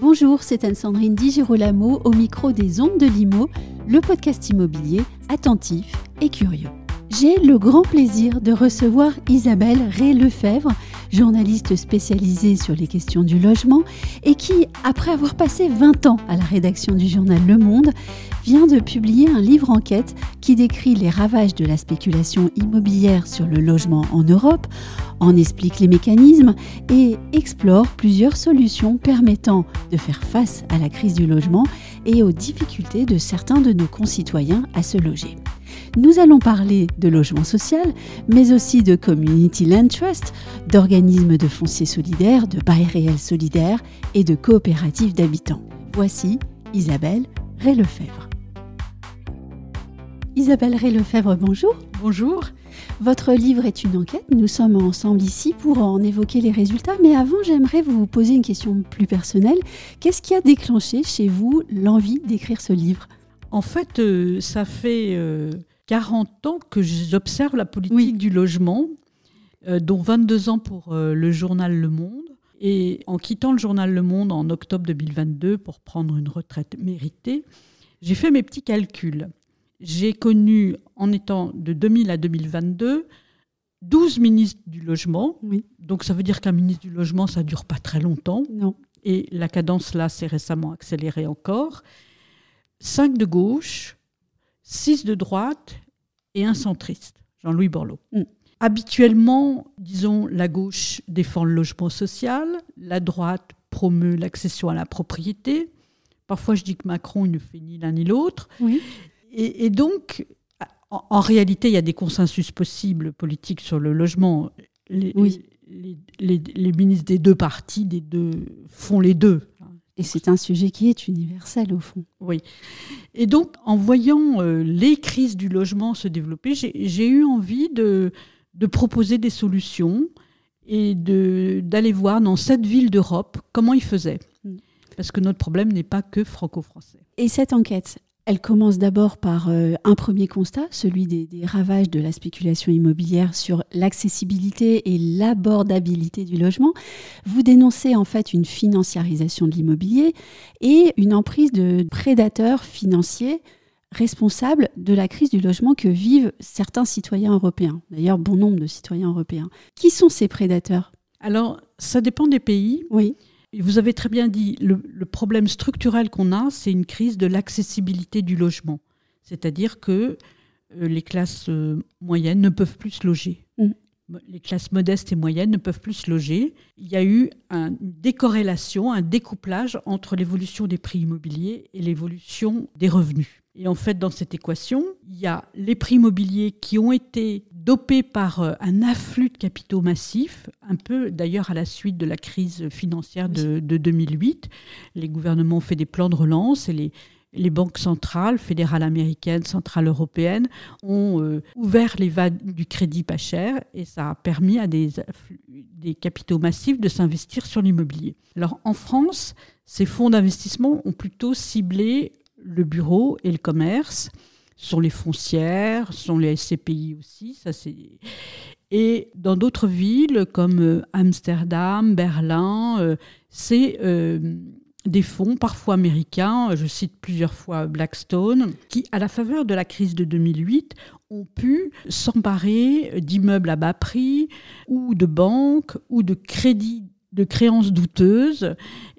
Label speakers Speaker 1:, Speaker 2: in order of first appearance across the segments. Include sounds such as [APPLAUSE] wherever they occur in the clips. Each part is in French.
Speaker 1: Bonjour, c'est Anne-Sandrine Di Girolamo au micro des Ondes de Limo, le podcast immobilier attentif et curieux. J'ai le grand plaisir de recevoir Isabelle Ré-Lefebvre, journaliste spécialisée sur les questions du logement et qui, après avoir passé 20 ans à la rédaction du journal Le Monde, vient de publier un livre enquête qui décrit les ravages de la spéculation immobilière sur le logement en Europe, en explique les mécanismes et explore plusieurs solutions permettant de faire face à la crise du logement et aux difficultés de certains de nos concitoyens à se loger. Nous allons parler de logement social, mais aussi de Community Land Trust, d'organismes de foncier solidaire, de bail réel solidaire et de coopératives d'habitants. Voici Isabelle Ray-Lefebvre. Isabelle Ray-Lefebvre, bonjour.
Speaker 2: Bonjour.
Speaker 1: Votre livre est une enquête. Nous sommes ensemble ici pour en évoquer les résultats. Mais avant, j'aimerais vous poser une question plus personnelle. Qu'est-ce qui a déclenché chez vous l'envie d'écrire ce livre?
Speaker 2: En fait, euh, ça fait 40 euh, ans que j'observe la politique du logement, euh, dont 22 ans pour le journal Le Monde. Et en quittant le journal Le Monde en octobre 2022 pour prendre une retraite méritée, j'ai fait mes petits calculs j'ai connu, en étant de 2000 à 2022, 12 ministres du logement.
Speaker 1: Oui.
Speaker 2: Donc ça veut dire qu'un ministre du logement, ça ne dure pas très longtemps.
Speaker 1: Non.
Speaker 2: Et la cadence là s'est récemment accélérée encore. 5 de gauche, 6 de droite et un centriste, Jean-Louis Borloo.
Speaker 1: Mm.
Speaker 2: Habituellement, disons, la gauche défend le logement social, la droite promeut l'accession à la propriété. Parfois, je dis que Macron il ne fait ni l'un ni l'autre.
Speaker 1: Oui
Speaker 2: et, donc, en, réalité, il y a des consensus possibles politiques sur le logement. Les,
Speaker 1: oui.
Speaker 2: les, ministres des deux partis des deux, font les deux.
Speaker 1: Et c'est un sujet qui est universel au fond.
Speaker 2: Oui. Et donc, en voyant euh, les crises du logement se développer, j'ai eu envie de, de, proposer des solutions et d'aller voir dans cette ville d'Europe comment ils faisaient. Mm. Parce que notre problème n'est pas que franco-français.
Speaker 1: Et cette enquête, elle commence d'abord par euh, un premier constat, celui des, ravages de la spéculation immobilière sur l'accessibilité et l'abordabilité du logement. Vous dénoncez en fait une financiarisation de l'immobilier et une emprise de prédateurs financiers responsables de la crise du logement que vivent certains citoyens européens, d'ailleurs bon nombre de citoyens européens. Qui sont ces prédateurs?
Speaker 2: Alors, ça dépend des pays.
Speaker 1: Oui.
Speaker 2: Vous avez très bien dit, le, problème structurel qu'on a, c'est une crise de l'accessibilité du logement. C'est-à-dire que euh, les classes euh, moyennes ne peuvent plus se loger.
Speaker 1: Mm.
Speaker 2: Les classes modestes et moyennes ne peuvent plus se loger. Il y a eu une décorrélation, un découplage entre l'évolution des prix immobiliers et l'évolution des revenus. Et en fait, dans cette équation, il y a les prix immobiliers qui ont été dopés par euh, un afflux de capitaux massifs, un peu d'ailleurs à la suite de la crise financière de, 2008. Les gouvernements ont fait des plans de relance et les, les banques centrales, fédérales américaines, centrales européennes, ont euh, ouvert les vannes du crédit pas cher et ça a permis à des, des capitaux massifs de s'investir sur l'immobilier. Alors en France, ces fonds d'investissement ont plutôt ciblé le bureau et le commerce sont les foncières, sont les SCPI aussi. Ça. Et dans d'autres villes comme euh, Amsterdam, Berlin, euh, c'est euh, des fonds, parfois américains, je cite plusieurs fois Blackstone, qui, à la faveur de la crise de 2008, ont pu s'emparer d'immeubles à bas prix ou de banques ou de crédits de créances douteuses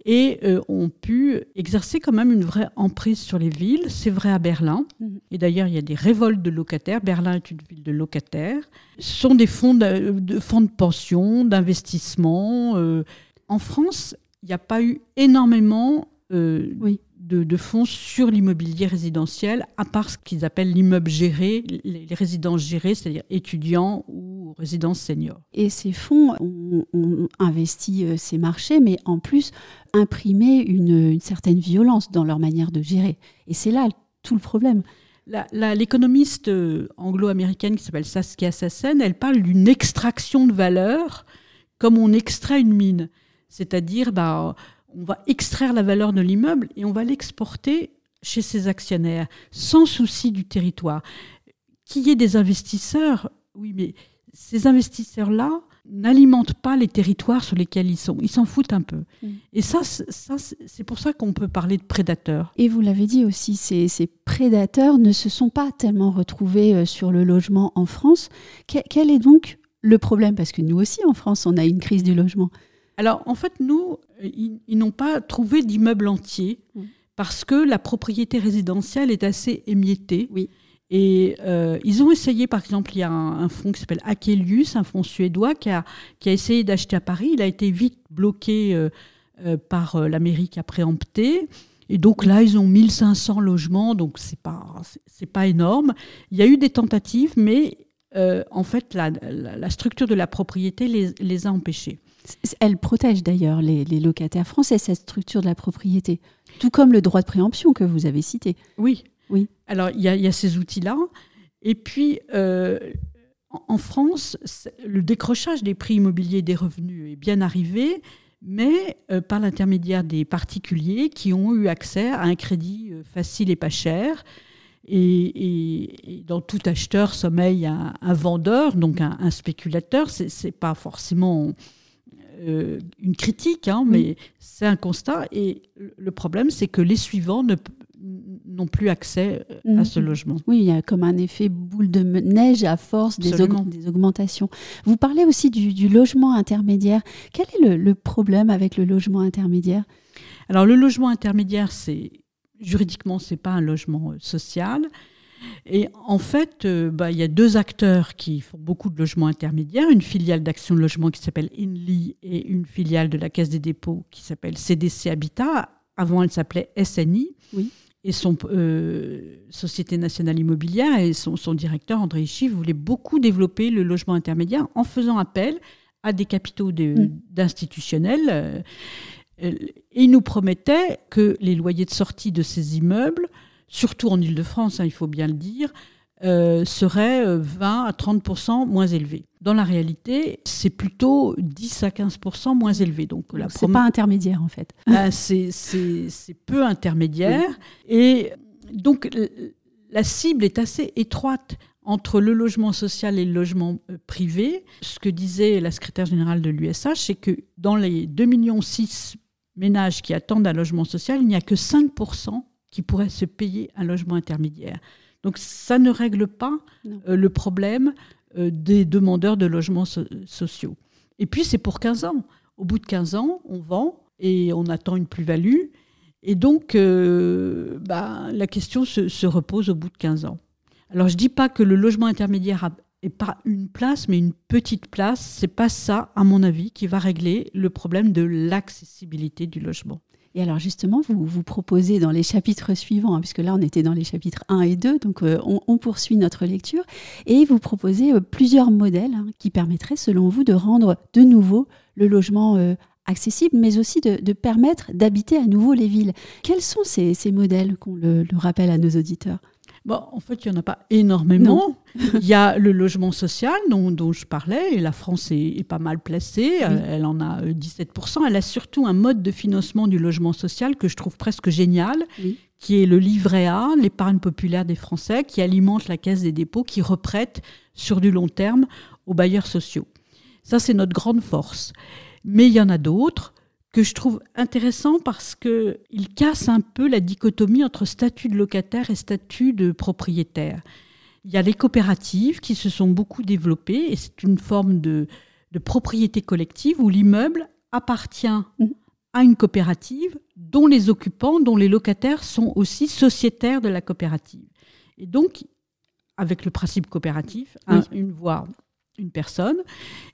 Speaker 2: et euh, ont pu exercer quand même une vraie emprise sur les villes. C'est vrai à Berlin. Mhm. Et d'ailleurs, il y a des révoltes de locataires. Berlin est une ville de locataires. Ce sont des fonds de, fonds de pension, d'investissement. Euh. en France, il n'y a pas eu énormément euh,
Speaker 1: oui
Speaker 2: de, fonds sur l'immobilier résidentiel, à part ce qu'ils appellent l'immeuble géré, les, résidences gérées, c'est-à-dire étudiants ou résidences seniors.
Speaker 1: Et ces fonds ont, investi euh, ces marchés, mais en plus imprimé une, certaine violence dans leur manière de gérer. Et c'est là tout le problème.
Speaker 2: L'économiste euh, anglo-américaine qui s'appelle Saskia Sassen, elle parle d'une extraction de valeur comme on extrait une mine. C'est-à-dire, bah, on va extraire la valeur de l'immeuble et on va l'exporter chez ses actionnaires, sans souci du territoire. Qu'il y ait des investisseurs, oui, mais ces investisseurs-là n'alimentent pas les territoires sur lesquels ils sont. Ils s'en foutent un peu. Mm. Et ça, ça c'est pour ça qu'on peut parler de prédateurs.
Speaker 1: Et vous l'avez dit aussi, ces, ces, prédateurs ne se sont pas tellement retrouvés euh, sur le logement en France. quel est donc le problème? Parce que nous aussi, en France, on a une crise du logement.
Speaker 2: Alors, en fait, nous, ils, n'ont pas trouvé d'immeuble entier mm. parce que la propriété résidentielle est assez émiettée.
Speaker 1: Oui.
Speaker 2: Et euh, ils ont essayé, par exemple, il y a un, fonds qui s'appelle Akelius, un fonds suédois, qui a, qui a essayé d'acheter à Paris. Il a été vite bloqué euh, euh, par l'Amérique a préempté. Et donc là, ils ont 1500 logements, donc c'est pas, c'est pas énorme. Il y a eu des tentatives, mais en fait, la, la, structure de la propriété les, les a empêchés.
Speaker 1: Elle protège d'ailleurs les, les, locataires français, cette structure de la propriété, tout comme le droit de préemption que vous avez cité.
Speaker 2: Oui, oui. Alors, il y, a ces outils-là. Et puis, euh, en France, le décrochage des prix immobiliers des revenus est bien arrivé, mais euh, par l'intermédiaire des particuliers qui ont eu accès à un crédit euh, facile et pas cher. Et, dans tout acheteur sommeille un, vendeur, donc un, spéculateur. Ce n'est pas forcément une critique, hein, mais c'est un constat. Et le problème, c'est que les suivants ne, n'ont plus accès euh, à ce mhm. logement.
Speaker 1: Oui, il y a comme un effet boule de neige à force des, des augmentations. Vous parlez aussi du, logement intermédiaire. Quel est le, problème avec le logement intermédiaire?
Speaker 2: Alors le logement intermédiaire, c'est juridiquement, c'est pas un logement euh, social. Et en fait, euh, bah, il y a deux acteurs qui font beaucoup de logements intermédiaires, une filiale d'Action de Logement qui s'appelle INLI et une filiale de la Caisse des dépôts qui s'appelle CDC Habitat. Avant, elle s'appelait SNI.
Speaker 1: Oui
Speaker 2: et son euh, Société nationale immobilière et son, directeur, André Ichy, voulaient beaucoup développer le logement intermédiaire en faisant appel à des capitaux mm. d'institutionnels. Euh, et il nous promettait que les loyers de sortie de ces immeubles, surtout en Ile-de-France, hein, il faut bien le dire, euh, serait 20 euh, à 30% moins élevé. Dans la réalité, c'est plutôt 10 à 15% moins élevé.
Speaker 1: Donc, c'est pas intermédiaire en fait. [LAUGHS]
Speaker 2: Ben, c'est peu intermédiaire. Et donc, la cible est assez étroite entre le logement social et le logement euh, privé. Ce que disait la secrétaire générale de l'USH, c'est que dans les 2,6 millions ménages qui attendent un logement social, il n'y a que 5 qui pourraient se payer un logement intermédiaire. Donc ça ne règle pas euh, le problème euh, des demandeurs de logements sociaux. Et puis c'est pour 15 ans. Au bout de 15 ans, on vend et on attend une plus-value. Et donc euh, bah, la question se, repose au bout de 15 ans. Alors je ne dis pas que le logement intermédiaire n'est pas une place, mais une petite place. C'est pas ça, à mon avis, qui va régler le problème de l'accessibilité du logement.
Speaker 1: Et alors justement, vous vous proposez dans les chapitres suivants, hein, puisque là on était dans les chapitres 1 et 2, donc euh, on, poursuit notre lecture, et vous proposez euh, plusieurs modèles hein, qui permettraient selon vous de rendre de nouveau le logement euh, accessible, mais aussi de, permettre d'habiter à nouveau les villes. Quels sont ces, modèles qu'on le rappelle à nos auditeurs?
Speaker 2: Bon, en fait, il n'y en a pas énormément. il y a le logement social dont, je parlais, et la France est, pas mal placée. Elle en a 17%. Euh, Elle a surtout un mode de financement du logement social que je trouve presque génial, qui est le livret A, l'épargne populaire des Français, qui alimente la caisse des dépôts, qui reprête sur du long terme aux bailleurs sociaux. Ça, c'est notre grande force. Mais il y en a d'autres que je trouve intéressant parce qu'il casse un peu la dichotomie entre statut de locataire et statut de propriétaire. Il y a les coopératives qui se sont beaucoup développées et c'est une forme de, propriété collective où l'immeuble appartient à une coopérative dont les occupants, dont les locataires sont aussi sociétaires de la coopérative. Et donc, avec le principe coopératif, une voix, une personne.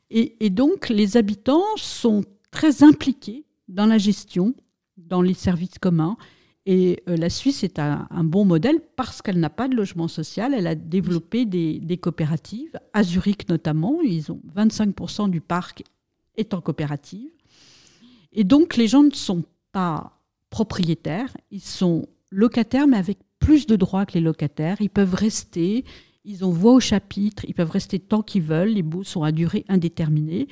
Speaker 2: Et, et donc, les habitants sont très impliqués dans la gestion, dans les services communs. Et euh, la Suisse est un, bon modèle parce qu'elle n'a pas de logement social. Elle a développé des, coopératives, à Zurich notamment. Ils ont 25% du parc est en coopérative. Et donc les gens ne sont pas propriétaires, ils sont locataires, mais avec plus de droits que les locataires. Ils peuvent rester, Ils ont voix au chapitre, ils peuvent rester tant qu'ils veulent, les baux sont à durée indéterminée.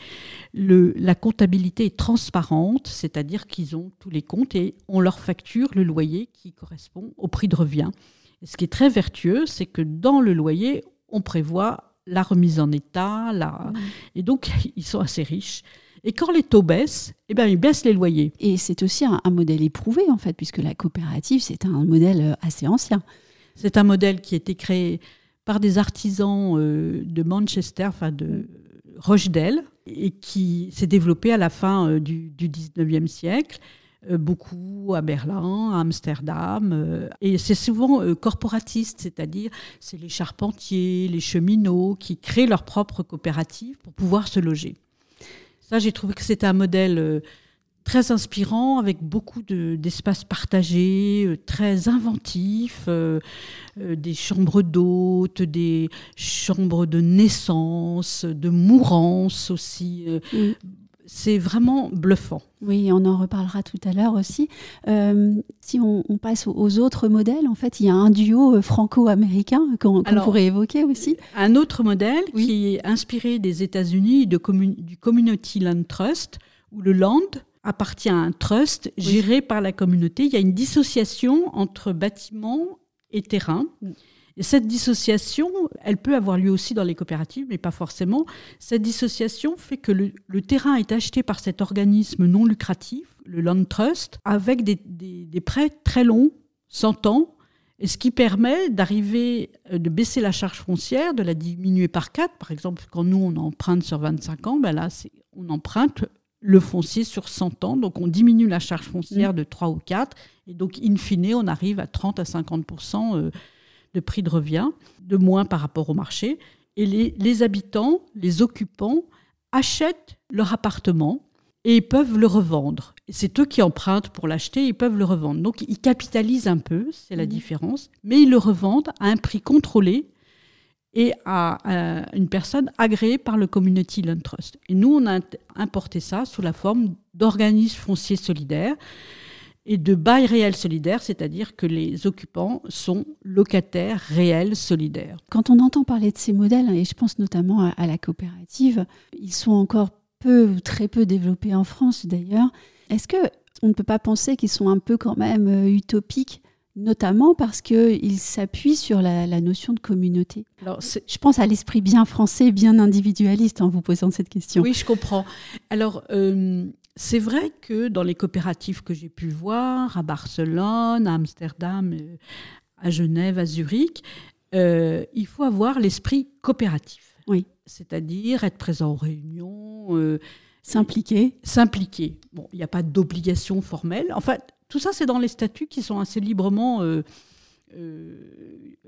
Speaker 2: Le, la comptabilité est transparente, c'est-à-dire qu'ils ont tous les comptes et on leur facture le loyer qui correspond au prix de revient. Et ce qui est très vertueux, c'est que dans le loyer, on prévoit la remise en état, la... Mmh. et donc [LAUGHS] ils sont assez riches. Et quand les taux baissent, eh bien, ils baissent les loyers.
Speaker 1: Et c'est aussi un, modèle éprouvé, en fait, puisque la coopérative, c'est un modèle euh, assez ancien.
Speaker 2: C'est un modèle qui a été créé par des artisans euh, de Manchester, enfin de Rochdale, et qui s'est développé à la fin euh, du, du 19e siècle beaucoup à Berlin, à Amsterdam. et c'est souvent corporatiste, c'est-à-dire c'est les charpentiers, les cheminots qui créent leur propre coopérative pour pouvoir se loger. Ça, j'ai trouvé que c'était un modèle euh, très inspirant, avec beaucoup d'espaces partagés, euh, très inventifs, euh, des chambres d'hôtes, des chambres de naissance, de mourance aussi. Mm c'est vraiment bluffant.
Speaker 1: Oui, on en reparlera tout à l'heure aussi. Euh, si on, passe aux autres modèles, en fait, il y a un duo euh, franco-américain qu'on pourrait évoquer aussi.
Speaker 2: Un autre modèle qui est inspiré des États-Unis du Community Land Trust, où le land appartient à un trust géré par la communauté. Il y a une dissociation entre bâtiment et terrain. Cette dissociation, elle peut avoir lieu aussi dans les coopératives, mais pas forcément. Cette dissociation fait que le, terrain est acheté par cet organisme non lucratif, le Land Trust, avec des, prêts très longs, 100 ans, et ce qui permet d'arriver, euh, de baisser la charge foncière, de la diminuer par 4. Par exemple, quand nous, on emprunte sur 25 ans, ben là, on emprunte le foncier sur 100 ans. Donc, on diminue la charge foncière mmh. de 3 ou 4. Et donc, in fine, on arrive à 30 à 50 de prix de revient, de moins par rapport au marché. Et les, habitants, les occupants, achètent leur appartement et ils peuvent le revendre. C'est eux qui empruntent pour l'acheter, ils peuvent le revendre. Donc ils capitalisent un peu, c'est la mmh. différence, mais ils le revendent à un prix contrôlé et à, à, une personne agréée par le Community Land Trust. Et nous, on a importé ça sous la forme d'organismes fonciers solidaires et de bail réel solidaire, c'est-à-dire que les occupants sont locataires réels solidaires.
Speaker 1: Quand on entend parler de ces modèles, et je pense notamment à, la coopérative, ils sont encore peu ou très peu développés en France d'ailleurs. Est-ce que on ne peut pas penser qu'ils sont un peu quand même euh, utopiques notamment parce qu'ils s'appuient sur la, notion de communauté. Alors, je pense à l'esprit bien français, bien individualiste en vous posant cette question.
Speaker 2: Oui, je comprends. Alors, euh, c'est vrai que dans les coopératives que j'ai pu voir, à Barcelone, à Amsterdam, euh, à Genève, à Zurich, euh, il faut avoir l'esprit coopératif.
Speaker 1: Oui.
Speaker 2: C'est-à-dire être présent aux réunions. Euh,
Speaker 1: s'impliquer.
Speaker 2: S'impliquer. Bon, il n'y a pas d'obligation formelle. En fait, tout ça, c'est dans les statuts qui sont assez librement euh,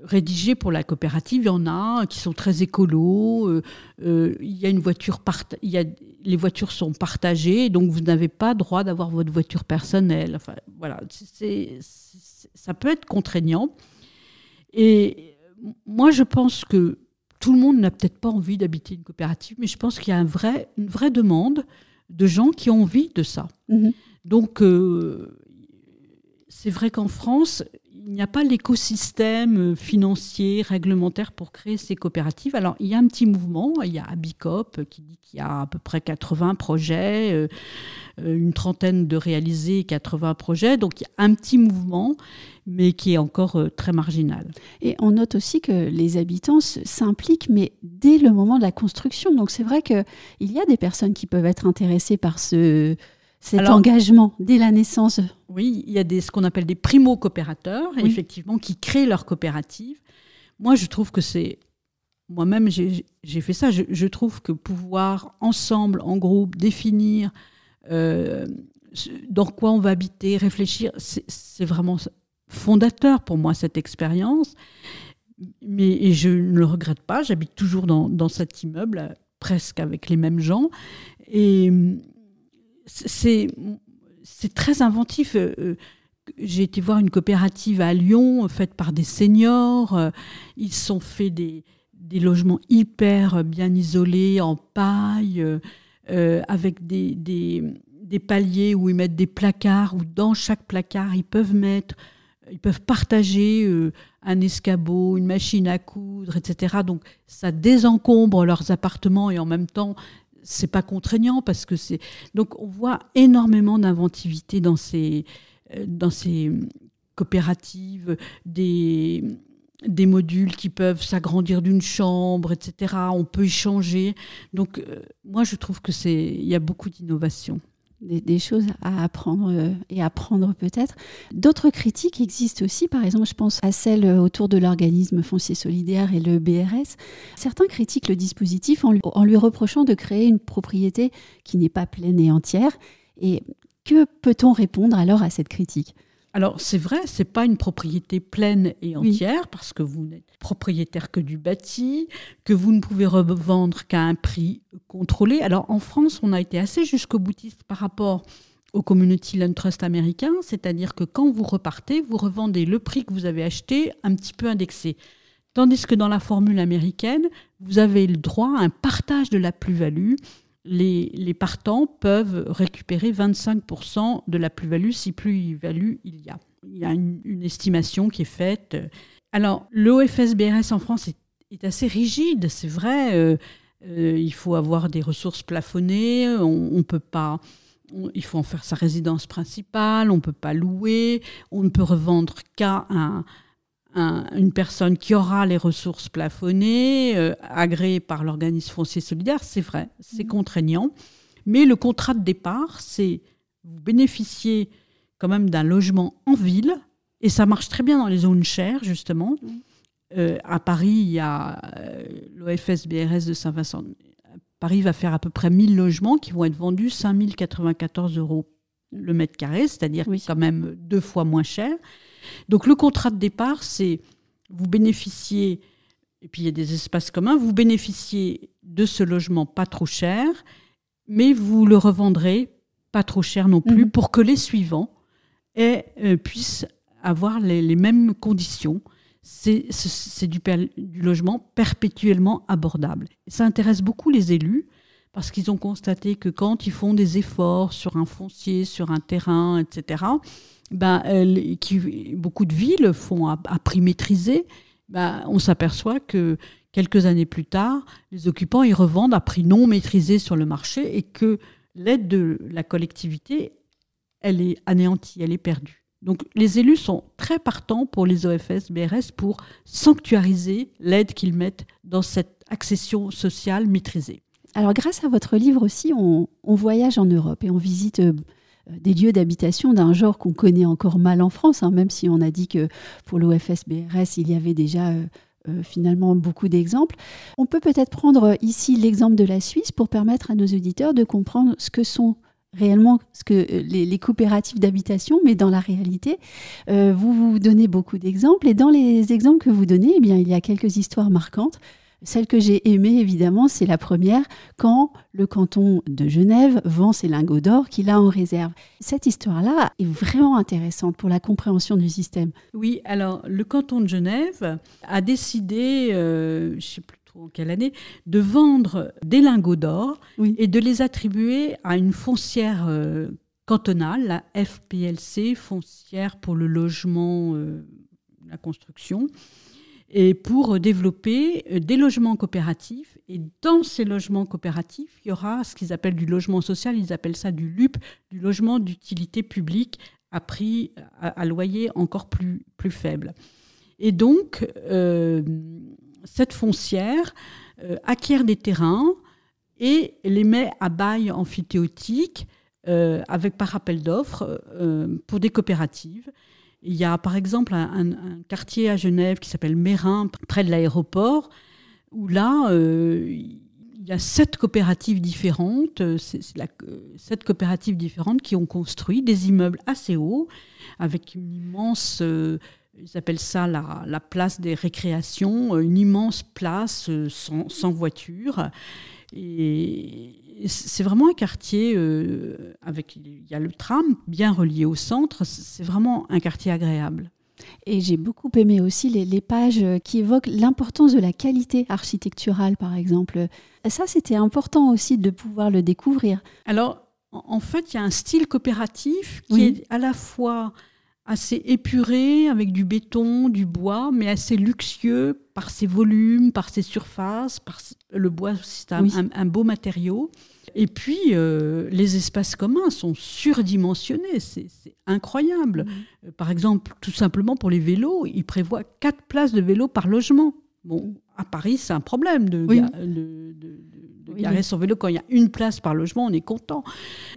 Speaker 2: rédigés pour la coopérative. Il y en a qui sont très écolos. Euh, euh, il y a une voiture il y a, les voitures sont partagées, donc vous n'avez pas droit d'avoir votre voiture personnelle. Enfin, voilà, c'est, ça peut être contraignant. Et moi, je pense que tout le monde n'a peut-être pas envie d'habiter une coopérative, mais je pense qu'il y a un vrai, une vraie demande de gens qui ont envie de ça. Mm-hmm. Donc, c'est vrai qu'en France, il n'y a pas l'écosystème financier, réglementaire pour créer ces coopératives. Alors, il y a un petit mouvement, il y a Abicop qui dit qu'il y a à peu près 80 projets, euh, euh, une trentaine de réalisés, 80 projets. Donc, il y a un petit mouvement, mais qui est encore euh, très marginal.
Speaker 1: Et on note aussi que les habitants s'impliquent, mais dès le moment de la construction. Donc, c'est vrai qu'il y a des personnes qui peuvent être intéressées par ce cet engagement dès la naissance.
Speaker 2: Oui, il y a des, ce qu'on appelle des primo-coopérateurs, effectivement, qui créent leur coopérative. Moi, je trouve que c'est. Moi-même, j'ai fait ça. Je, trouve que pouvoir, ensemble, en groupe, définir euh, dans quoi on va habiter, réfléchir, c'est vraiment fondateur pour moi, cette expérience. Mais et je ne le regrette pas. J'habite toujours dans, dans cet immeuble, presque avec les mêmes gens. Et c'est très inventif. Euh, euh, j'ai été voir une coopérative à Lyon faite par des seniors. Euh, ils sont fait des, logements hyper bien isolés, en paille, avec des, paliers où ils mettent des placards, où dans chaque placard, ils peuvent mettre ils peuvent partager euh, un escabeau, une machine à coudre, etc. Donc ça désencombre leurs appartements et en même temps c'est pas contraignant parce que c'est donc on voit énormément d'inventivité dans ces euh, dans ces coopératives des des modules qui peuvent s'agrandir d'une chambre, etc. On peut y changer. Donc, euh, moi, je trouve que c'est, il y a beaucoup d'innovation
Speaker 1: des, choses à apprendre euh, et apprendre peut-être. D'autres critiques existent aussi, par exemple, je pense à celle autour de l'organisme foncier solidaire et le BRS. Certains critiquent le dispositif en lui, en lui reprochant de créer une propriété qui n'est pas pleine et entière. Et que peut-on répondre alors à cette critique?
Speaker 2: Alors c'est vrai, c'est pas une propriété pleine et entière parce que vous n'êtes propriétaire que du bâti, que vous ne pouvez revendre qu'à un prix contrôlé. Alors en France, on a été assez jusqu'au boutiste par rapport au Community Land Trust américain, c'est-à-dire que quand vous repartez, vous revendez le prix que vous avez acheté un petit peu indexé. Tandis que dans la formule américaine, vous avez le droit à un partage de la plus-value les, partants peuvent récupérer 25% de la plus-value si plus-value il y a. Il y a une, estimation qui est faite. Alors, l'OFS-BRS en France est, assez rigide, c'est vrai. Euh, euh, il faut avoir des ressources plafonnées, on, on peut pas. il faut en faire sa résidence principale, on ne peut pas louer, on ne peut revendre qu'à un, une personne qui aura les ressources plafonnées, euh, agréées par l'organisme foncier solidaire, c'est vrai, c'est mmh. contraignant. Mais le contrat de départ, c'est vous bénéficiez quand même d'un logement en ville, et ça marche très bien dans les zones chères, justement. Mmh. Euh, à Paris, il y a euh, l'OFS-BRS de Saint-Vincent. Paris va faire à peu près 1000 logements qui vont être vendus 5094 euros le mètre carré, c'est-à-dire quand même deux fois moins cher. Donc le contrat de départ, c'est vous bénéficiez, et puis il y a des espaces communs, vous bénéficiez de ce logement pas trop cher, mais vous le revendrez pas trop cher non plus mhm. pour que les suivants aient, euh, puissent avoir les, mêmes conditions. C'est du, du, logement perpétuellement abordable. ça intéresse beaucoup les élus parce qu'ils ont constaté que quand ils font des efforts sur un foncier, sur un terrain, etc., ben, qui, beaucoup de villes font à, prix maîtrisé, ben, on s'aperçoit que quelques années plus tard, les occupants y revendent à prix non maîtrisé sur le marché et que l'aide de la collectivité, elle est anéantie, elle est perdue. Donc les élus sont très partants pour les OFS, BRS, pour sanctuariser l'aide qu'ils mettent dans cette accession sociale maîtrisée.
Speaker 1: Alors grâce à votre livre aussi, on, voyage en Europe et on visite euh, des lieux d'habitation d'un genre qu'on connaît encore mal en France, hein, même si on a dit que pour l'OFS-BRS, il y avait déjà euh, euh, finalement beaucoup d'exemples. On peut peut-être prendre ici l'exemple de la Suisse pour permettre à nos auditeurs de comprendre ce que sont réellement ce que les, coopératives d'habitation, mais dans la réalité, vous vous donnez beaucoup d'exemples et dans les exemples que vous donnez, eh bien, il y a quelques histoires marquantes. Celle que j'ai aimée, évidemment, c'est la première, quand le canton de Genève vend ses lingots d'or qu'il a en réserve. Cette histoire-là est vraiment intéressante pour la compréhension du système.
Speaker 2: Oui, alors le canton de Genève a décidé, euh, je ne sais plus trop en quelle année, de vendre des lingots d'or et de les attribuer à une foncière euh, cantonale, la FPLC, foncière pour le logement, euh, la construction et pour développer euh, des logements coopératifs. Et dans ces logements coopératifs, il y aura ce qu'ils appellent du logement social, ils appellent ça du LUP, du logement d'utilité publique à prix, à, loyer encore plus, plus faible. Et donc, euh, cette foncière euh, acquiert des terrains et les met à bail amphithéotique avec par appel d'offres pour des coopératives. Il y a par exemple un, quartier à Genève qui s'appelle Mérin, près de l'aéroport, où là, euh, il y a sept coopératives différentes, c'est, sept coopératives différentes qui ont construit des immeubles assez hauts, avec une immense, euh, ils appellent ça la, place des récréations, une immense place euh, sans, sans voiture. Et c'est vraiment un quartier euh, avec il y a le tram bien relié au centre. C'est vraiment un quartier agréable.
Speaker 1: Et j'ai beaucoup aimé aussi les, pages qui évoquent l'importance de la qualité architecturale, par exemple. Ça, c'était important aussi de pouvoir le découvrir.
Speaker 2: Alors, en fait, il y a un style coopératif qui est à la fois assez épuré, avec du béton, du bois, mais assez luxueux par ses volumes, par ses surfaces. Par... Le bois, c'est un, beau matériau. Et puis, euh, les espaces communs sont surdimensionnés, c'est incroyable. Mmh. Par exemple, tout simplement pour les vélos, ils prévoient quatre places de vélo par logement. Bon, à Paris, c'est un problème de, garer son vélo. Quand il y a une place par logement, on est content.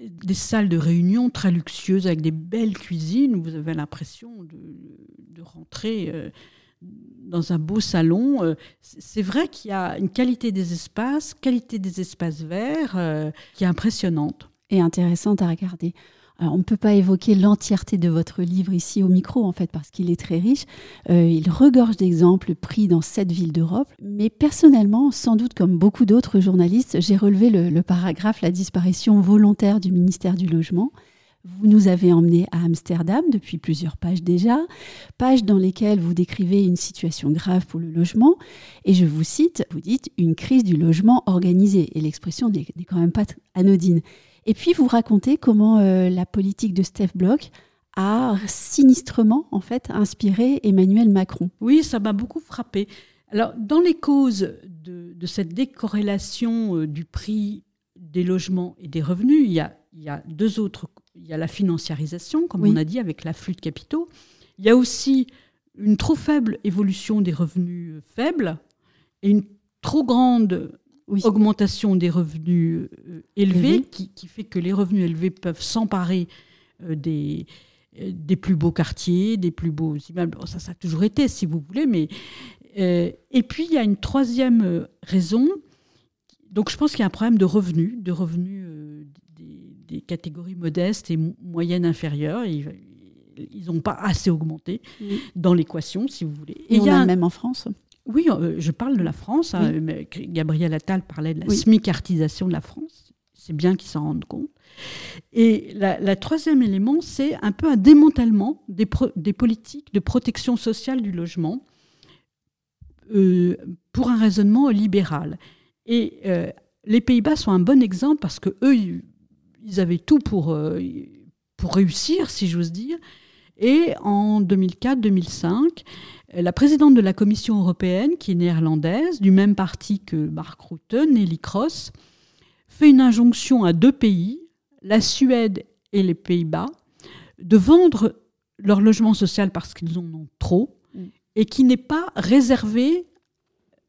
Speaker 2: Des salles de réunion très luxueuses avec des belles cuisines, vous avez l'impression de, rentrer euh, dans un beau salon. Euh, c'est vrai qu'il y a une qualité des espaces, qualité des espaces verts euh, qui est impressionnante.
Speaker 1: Et intéressante à regarder on ne peut pas évoquer l'entièreté de votre livre ici au micro, en fait, parce qu'il est très riche. Euh, il regorge d'exemples pris dans sept villes d'Europe. Mais personnellement, sans doute comme beaucoup d'autres journalistes, j'ai relevé le, paragraphe La disparition volontaire du ministère du Logement. Vous nous avez emmenés à Amsterdam depuis plusieurs pages déjà, pages dans lesquelles vous décrivez une situation grave pour le logement. Et je vous cite, vous dites une crise du logement organisée. Et l'expression n'est quand même pas anodine. Et puis vous racontez comment euh, la politique de Steph Bloch a sinistrement en fait inspiré Emmanuel Macron.
Speaker 2: Oui, ça m'a beaucoup frappé. Alors dans les causes de, cette décorrélation euh, du prix des logements et des revenus, il y a, il y a deux autres. Il y a la financiarisation, comme on a dit, avec l'afflux de capitaux. Il y a aussi une trop faible évolution des revenus faibles et une trop grande augmentation des revenus euh, élevés, qui, fait que les revenus élevés peuvent s'emparer euh, des, euh, des plus beaux quartiers, des plus beaux immeubles. ça, ça a toujours été, si vous voulez, mais... et puis, il y a une troisième raison. Donc, je pense qu'il y a un problème de revenus, de revenus des, catégories modestes et moyennes inférieures. Ils n'ont pas assez augmenté dans l'équation, si vous voulez.
Speaker 1: Et, il y a même en France
Speaker 2: oui, euh, je parle de la France. Hein, Gabriel Attal parlait de la smicartisation de la France. C'est bien qu'ils s'en rendent compte. Et le troisième élément, c'est un peu un démantèlement des, politiques de protection sociale du logement euh, pour un raisonnement libéral. Et euh, les Pays-Bas sont un bon exemple parce que eux, ils avaient tout pour, pour réussir, si j'ose dire. Et en 2004-2005, la présidente de la Commission européenne, qui est néerlandaise, du même parti que Mark Rutte, Nelly Cross, fait une injonction à deux pays, la Suède et les Pays-Bas, de vendre leur logement social parce qu'ils en ont trop mm. et qui n'est pas réservé,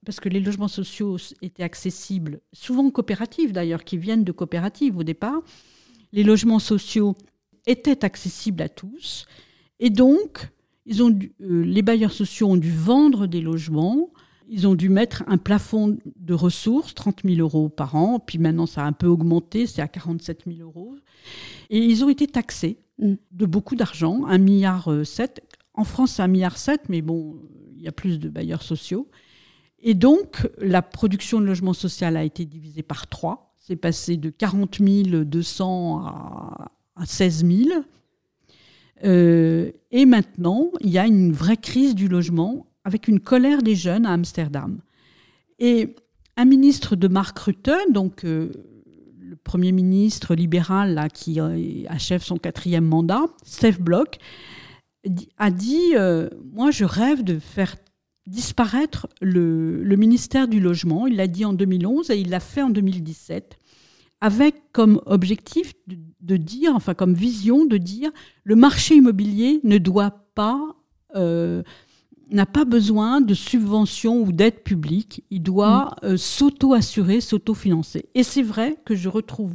Speaker 2: parce que les logements sociaux étaient accessibles, souvent coopératives d'ailleurs, qui viennent de coopératives au départ, les logements sociaux étaient accessibles à tous et donc, ils ont euh, les bailleurs sociaux ont dû vendre des logements. Ils ont dû mettre un plafond de ressources, 30 000 euros par an. Puis maintenant, ça a un peu augmenté, c'est à 47 000 euros. Et ils ont été taxés mm. de beaucoup d'argent, 1,7 milliard. En France, c'est 1,7 milliard, mais bon, il y a plus de bailleurs sociaux. Et donc, la production de logement social a été divisée par trois. C'est passé de 40 200 à 16 000. Euh, et maintenant, il y a une vraie crise du logement avec une colère des jeunes à Amsterdam. Et un ministre de Mark Rutte, donc euh, le Premier ministre libéral là, qui euh, achève son quatrième mandat, Steve Bloch, a dit Moi, je rêve de faire disparaître le ministère du Logement. Il l'a dit en 2011 et il l'a fait en 2017 avec comme objectif de, dire, enfin comme vision de dire, le marché immobilier ne doit pas, euh, n'a pas besoin de subventions ou d'aides publiques, il doit mm. euh, s'auto-assurer, s'auto-financer. Et c'est vrai que je retrouve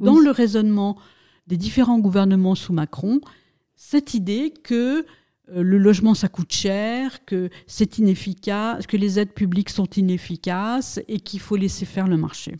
Speaker 2: dans le raisonnement des différents gouvernements sous Macron cette idée que euh, le logement, ça coûte cher, que c'est inefficace, que les aides publiques sont inefficaces et qu'il faut laisser faire le marché.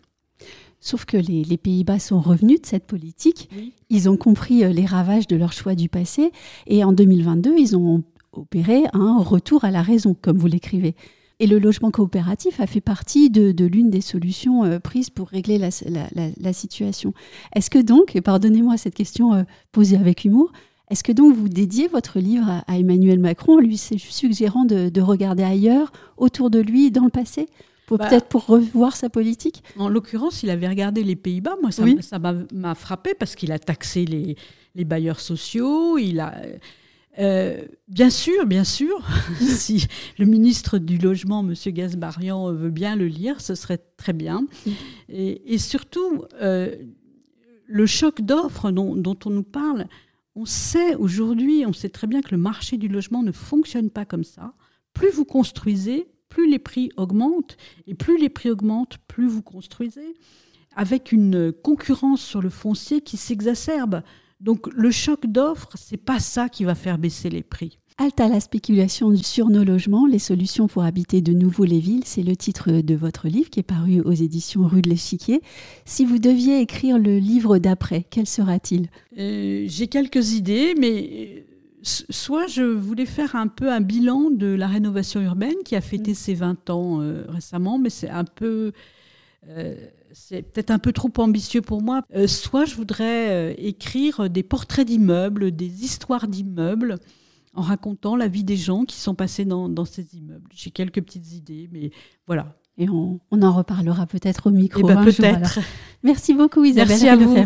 Speaker 1: Sauf que les, Pays-Bas sont revenus de cette politique. Ils ont compris euh, les ravages de leur choix du passé. Et en 2022, ils ont opéré un retour à la raison, comme vous l'écrivez. Et le logement coopératif a fait partie de, l'une des solutions euh, prises pour régler la, situation. Est-ce que donc, et pardonnez-moi cette question euh, posée avec humour, est-ce que donc vous dédiez votre livre à, Emmanuel Macron en lui suggérant de, de regarder ailleurs, autour de lui, dans le passé? Bah, peut-être pour revoir sa politique?
Speaker 2: En l'occurrence, il avait regardé les Pays-Bas. Moi, ça m'a frappé parce qu'il a taxé les, bailleurs sociaux. Il a, Euh, bien sûr, bien sûr, [LAUGHS] si le ministre du Logement, M. Gazbarian, veut bien le lire, ce serait très bien. Et, surtout, euh, le choc d'offres dont, dont, on nous parle, on sait aujourd'hui, on sait très bien que le marché du logement ne fonctionne pas comme ça. Plus vous construisez, plus les prix augmentent, et plus les prix augmentent, plus vous construisez, avec une concurrence sur le foncier qui s'exacerbe. Donc le choc d'offres, c'est pas ça qui va faire baisser les prix.
Speaker 1: Halte à la spéculation sur nos logements, les solutions pour habiter de nouveau les villes, c'est le titre de votre livre qui est paru aux éditions Rue de l'Échiquier. Si vous deviez écrire le livre d'après, quel sera-t-il?
Speaker 2: Euh, J'ai quelques idées, mais euh, soit je voulais faire un peu un bilan de la rénovation urbaine qui a fêté mm. ses 20 ans euh, récemment, mais c'est un peu c'est peut-être un peu trop ambitieux pour moi. Euh, soit je voudrais euh, écrire des portraits d'immeubles, des histoires d'immeubles, en racontant la vie des gens qui sont passés dans, ces immeubles. J'ai quelques petites idées, mais voilà.
Speaker 1: Et on, en reparlera peut-être au micro.
Speaker 2: Eh ben, peut-être.
Speaker 1: Merci beaucoup Isabelle.
Speaker 2: Merci à vous.